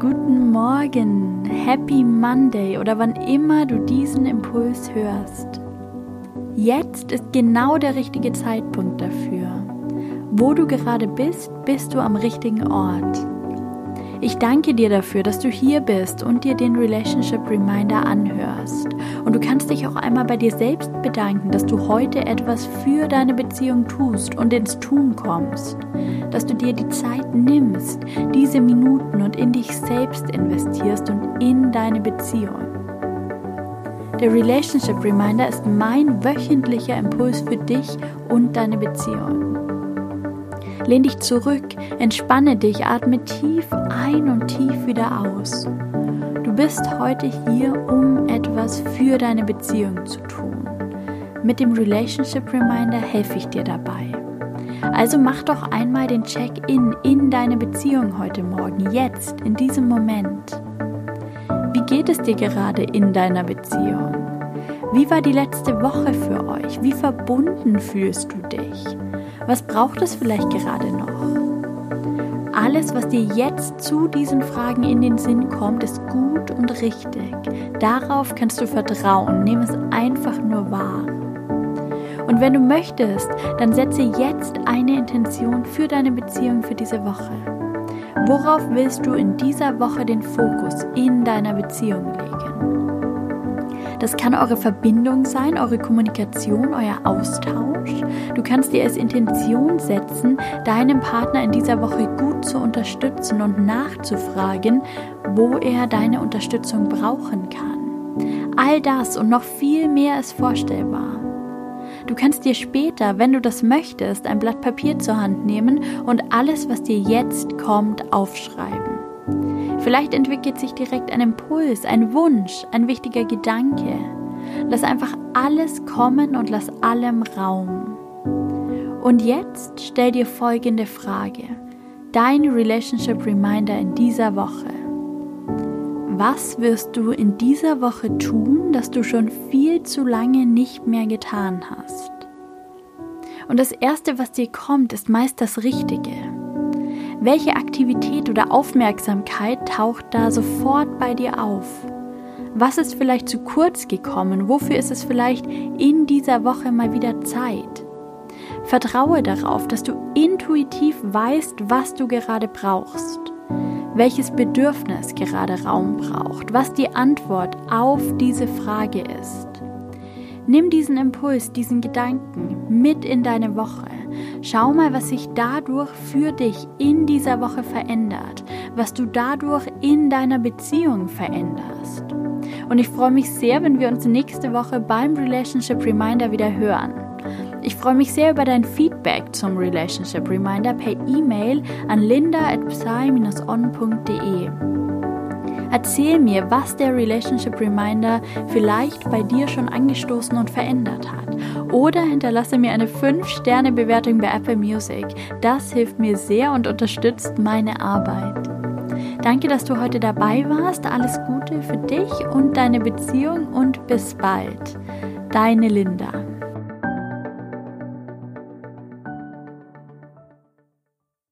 Guten Morgen, Happy Monday oder wann immer du diesen Impuls hörst. Jetzt ist genau der richtige Zeitpunkt dafür. Wo du gerade bist, bist du am richtigen Ort. Ich danke dir dafür, dass du hier bist und dir den Relationship Reminder anhörst. Und du kannst dich auch einmal bei dir selbst bedanken, dass du heute etwas für deine Beziehung tust und ins Tun kommst. Dass du dir die Zeit nimmst, diese Minuten und in dich selbst investierst und in deine Beziehung. Der Relationship Reminder ist mein wöchentlicher Impuls für dich und deine Beziehung. Lehn dich zurück, entspanne dich, atme tief ein und tief wieder aus. Du bist heute hier, um etwas für deine Beziehung zu tun. Mit dem Relationship Reminder helfe ich dir dabei. Also mach doch einmal den Check-in in deine Beziehung heute Morgen, jetzt, in diesem Moment. Wie geht es dir gerade in deiner Beziehung? Wie war die letzte Woche für euch? Wie verbunden fühlst du dich? Was braucht es vielleicht gerade noch? Alles, was dir jetzt zu diesen Fragen in den Sinn kommt, ist gut und richtig. Darauf kannst du vertrauen. Nimm es einfach nur wahr. Und wenn du möchtest, dann setze jetzt eine Intention für deine Beziehung für diese Woche. Worauf willst du in dieser Woche den Fokus in deiner Beziehung legen? Das kann eure Verbindung sein, eure Kommunikation, euer Austausch. Du kannst dir als Intention setzen, deinem Partner in dieser Woche gut zu unterstützen und nachzufragen, wo er deine Unterstützung brauchen kann. All das und noch viel mehr ist vorstellbar. Du kannst dir später, wenn du das möchtest, ein Blatt Papier zur Hand nehmen und alles, was dir jetzt kommt, aufschreiben. Vielleicht entwickelt sich direkt ein Impuls, ein Wunsch, ein wichtiger Gedanke. Lass einfach alles kommen und lass allem Raum. Und jetzt stell dir folgende Frage. Dein Relationship Reminder in dieser Woche. Was wirst du in dieser Woche tun, das du schon viel zu lange nicht mehr getan hast? Und das Erste, was dir kommt, ist meist das Richtige. Welche Aktivität oder Aufmerksamkeit taucht da sofort bei dir auf? Was ist vielleicht zu kurz gekommen? Wofür ist es vielleicht in dieser Woche mal wieder Zeit? Vertraue darauf, dass du intuitiv weißt, was du gerade brauchst, welches Bedürfnis gerade Raum braucht, was die Antwort auf diese Frage ist. Nimm diesen Impuls, diesen Gedanken mit in deine Woche Schau mal, was sich dadurch für dich in dieser Woche verändert, was du dadurch in deiner Beziehung veränderst. Und ich freue mich sehr, wenn wir uns nächste Woche beim Relationship Reminder wieder hören. Ich freue mich sehr über dein Feedback zum Relationship Reminder per E-Mail an linda at psy-on.de. Erzähl mir, was der Relationship Reminder vielleicht bei dir schon angestoßen und verändert hat. Oder hinterlasse mir eine 5-Sterne-Bewertung bei Apple Music. Das hilft mir sehr und unterstützt meine Arbeit. Danke, dass du heute dabei warst. Alles Gute für dich und deine Beziehung und bis bald. Deine Linda.